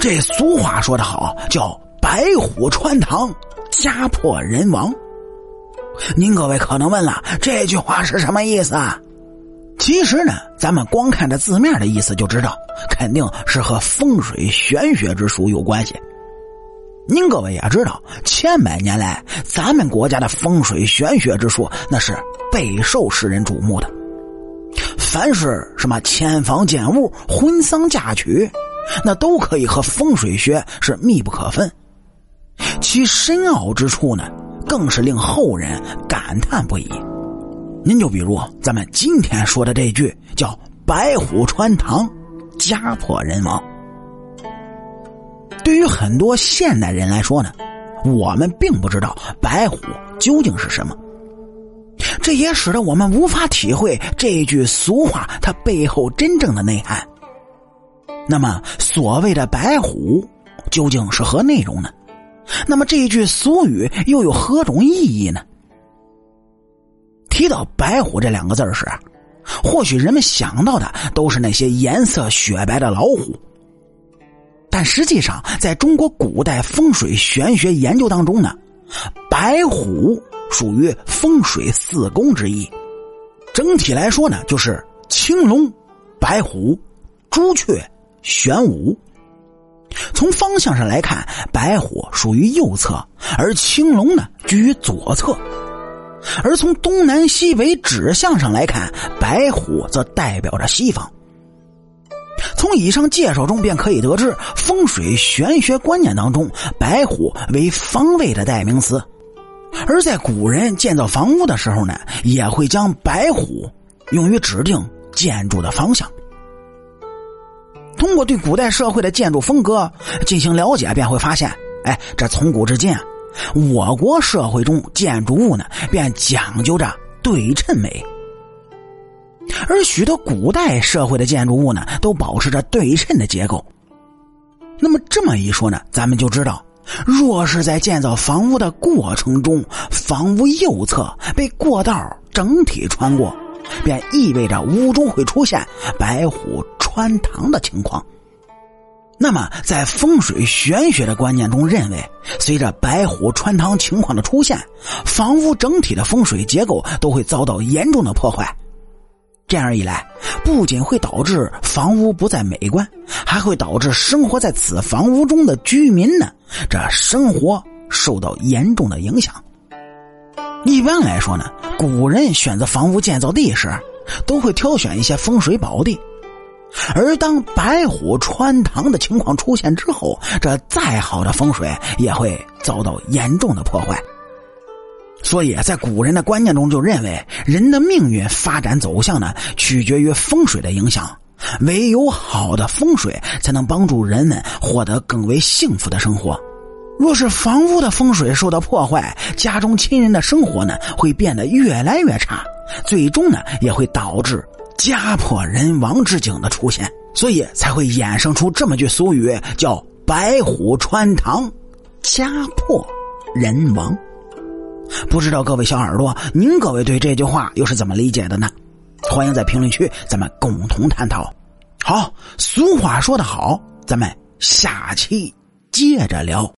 这俗话说得好，叫“白虎穿堂，家破人亡”。您各位可能问了，这句话是什么意思啊？其实呢，咱们光看这字面的意思就知道，肯定是和风水玄学之术有关系。您各位也知道，千百年来，咱们国家的风水玄学之术那是备受世人瞩目的。凡是什么迁房建屋、婚丧嫁娶，那都可以和风水学是密不可分。其深奥之处呢，更是令后人感叹不已。您就比如咱们今天说的这句，叫“白虎穿堂，家破人亡”。对于很多现代人来说呢，我们并不知道白虎究竟是什么，这也使得我们无法体会这句俗话它背后真正的内涵。那么，所谓的白虎究竟是何内容呢？那么这一句俗语又有何种意义呢？提到白虎这两个字时，或许人们想到的都是那些颜色雪白的老虎，但实际上，在中国古代风水玄学研究当中呢，白虎属于风水四宫之一。整体来说呢，就是青龙、白虎、朱雀、玄武。从方向上来看，白虎属于右侧，而青龙呢居于左侧。而从东南西北指向上来看，白虎则代表着西方。从以上介绍中便可以得知，风水玄学观念当中，白虎为方位的代名词。而在古人建造房屋的时候呢，也会将白虎用于指定建筑的方向。通过对古代社会的建筑风格进行了解，便会发现，哎，这从古至今。我国社会中建筑物呢，便讲究着对称美，而许多古代社会的建筑物呢，都保持着对称的结构。那么这么一说呢，咱们就知道，若是在建造房屋的过程中，房屋右侧被过道整体穿过，便意味着屋中会出现白虎穿堂的情况。那么，在风水玄学的观念中，认为随着白虎穿堂情况的出现，房屋整体的风水结构都会遭到严重的破坏。这样一来，不仅会导致房屋不再美观，还会导致生活在此房屋中的居民呢，这生活受到严重的影响。一般来说呢，古人选择房屋建造地时，都会挑选一些风水宝地。而当白虎穿堂的情况出现之后，这再好的风水也会遭到严重的破坏。所以在古人的观念中，就认为人的命运发展走向呢，取决于风水的影响。唯有好的风水，才能帮助人们获得更为幸福的生活。若是房屋的风水受到破坏，家中亲人的生活呢，会变得越来越差，最终呢，也会导致。家破人亡之景的出现，所以才会衍生出这么句俗语，叫“白虎穿堂，家破人亡”。不知道各位小耳朵，您各位对这句话又是怎么理解的呢？欢迎在评论区咱们共同探讨。好，俗话说得好，咱们下期接着聊。